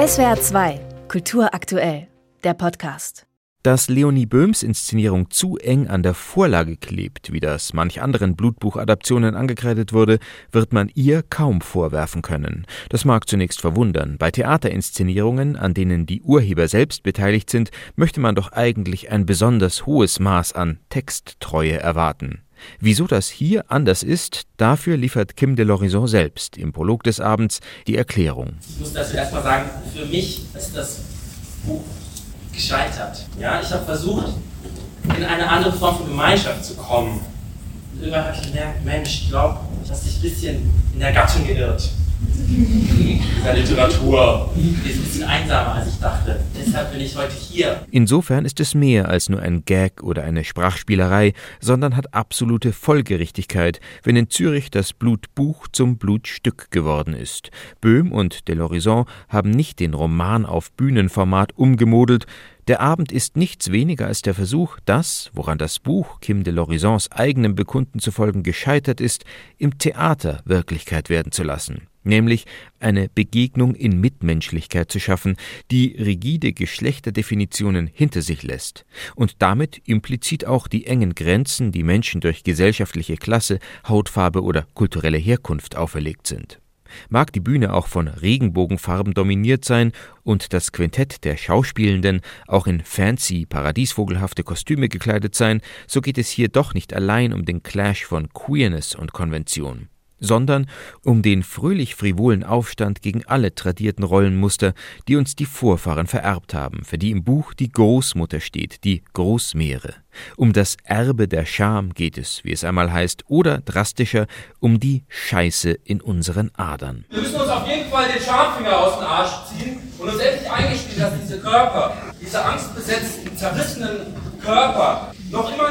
SWR 2, Kultur aktuell, der Podcast. Dass Leonie Böhms Inszenierung zu eng an der Vorlage klebt, wie das manch anderen Blutbuchadaptionen angekreidet wurde, wird man ihr kaum vorwerfen können. Das mag zunächst verwundern. Bei Theaterinszenierungen, an denen die Urheber selbst beteiligt sind, möchte man doch eigentlich ein besonders hohes Maß an Texttreue erwarten. Wieso das hier anders ist, dafür liefert Kim de l'Horizon selbst im Prolog des Abends die Erklärung. Ich muss dazu erstmal sagen, für mich ist das Buch gescheitert. Ja, ich habe versucht, in eine andere Form von Gemeinschaft zu kommen. Und irgendwann habe ich gemerkt, Mensch, ich glaube, ich habe dich ein bisschen in der Gattung geirrt dieser Literatur. Ist ein bisschen einsamer, als ich dachte. Deshalb bin ich heute hier. Insofern ist es mehr als nur ein Gag oder eine Sprachspielerei, sondern hat absolute Folgerichtigkeit, wenn in Zürich das Blutbuch zum Blutstück geworden ist. Böhm und Delorison haben nicht den Roman auf Bühnenformat umgemodelt, der Abend ist nichts weniger als der Versuch, das, woran das Buch Kim de l'Horizons eigenem Bekunden zufolge gescheitert ist, im Theater Wirklichkeit werden zu lassen nämlich eine Begegnung in Mitmenschlichkeit zu schaffen, die rigide Geschlechterdefinitionen hinter sich lässt und damit implizit auch die engen Grenzen, die Menschen durch gesellschaftliche Klasse, Hautfarbe oder kulturelle Herkunft auferlegt sind. Mag die Bühne auch von Regenbogenfarben dominiert sein und das Quintett der Schauspielenden auch in fancy, paradiesvogelhafte Kostüme gekleidet sein, so geht es hier doch nicht allein um den Clash von Queerness und Konvention sondern um den fröhlich frivolen Aufstand gegen alle tradierten Rollenmuster, die uns die Vorfahren vererbt haben, für die im Buch die Großmutter steht, die Großmeere. Um das Erbe der Scham geht es, wie es einmal heißt, oder drastischer, um die Scheiße in unseren Adern. Wir müssen uns auf jeden Fall den Schamfinger aus dem Arsch ziehen und uns endlich eingestehen, dass diese Körper, diese angstbesetzten, zerrissenen Körper noch immer.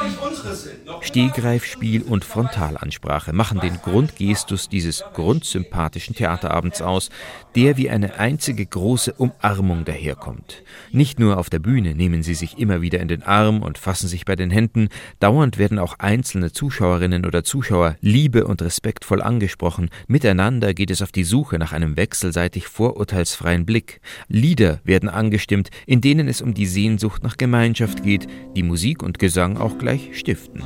Stehgreifspiel und Frontalansprache machen den Grundgestus dieses grundsympathischen Theaterabends aus, der wie eine einzige große Umarmung daherkommt. Nicht nur auf der Bühne nehmen sie sich immer wieder in den Arm und fassen sich bei den Händen, dauernd werden auch einzelne Zuschauerinnen oder Zuschauer liebe und respektvoll angesprochen, miteinander geht es auf die Suche nach einem wechselseitig vorurteilsfreien Blick. Lieder werden angestimmt, in denen es um die Sehnsucht nach Gemeinschaft geht, die Musik und Gesang auch gleich stiften.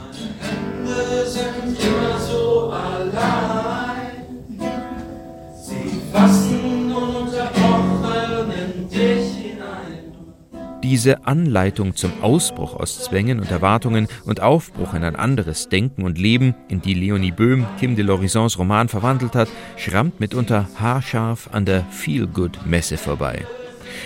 Diese Anleitung zum Ausbruch aus Zwängen und Erwartungen und Aufbruch in ein anderes Denken und Leben, in die Leonie Böhm Kim de l'Horizons Roman verwandelt hat, schrammt mitunter haarscharf an der Feel-Good-Messe vorbei.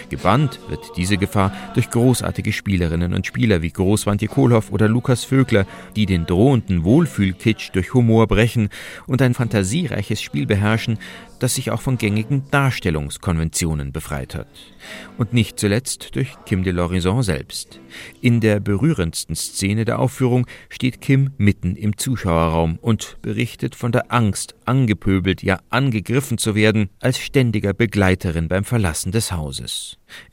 Gebannt wird diese Gefahr durch großartige Spielerinnen und Spieler wie Großwantje Kohlhoff oder Lukas Vögler, die den drohenden Wohlfühlkitsch durch Humor brechen und ein fantasiereiches Spiel beherrschen, das sich auch von gängigen Darstellungskonventionen befreit hat. Und nicht zuletzt durch Kim de l'Horizon selbst. In der berührendsten Szene der Aufführung steht Kim mitten im Zuschauerraum und berichtet von der Angst, angepöbelt, ja angegriffen zu werden, als ständiger Begleiterin beim Verlassen des Hauses.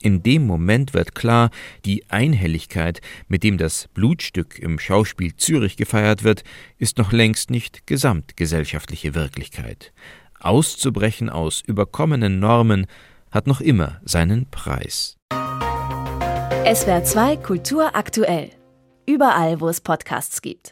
In dem Moment wird klar, die Einhelligkeit, mit dem das Blutstück im Schauspiel Zürich gefeiert wird, ist noch längst nicht gesamtgesellschaftliche Wirklichkeit. Auszubrechen aus überkommenen Normen hat noch immer seinen Preis. SWR 2 Kultur aktuell. Überall, wo es Podcasts gibt.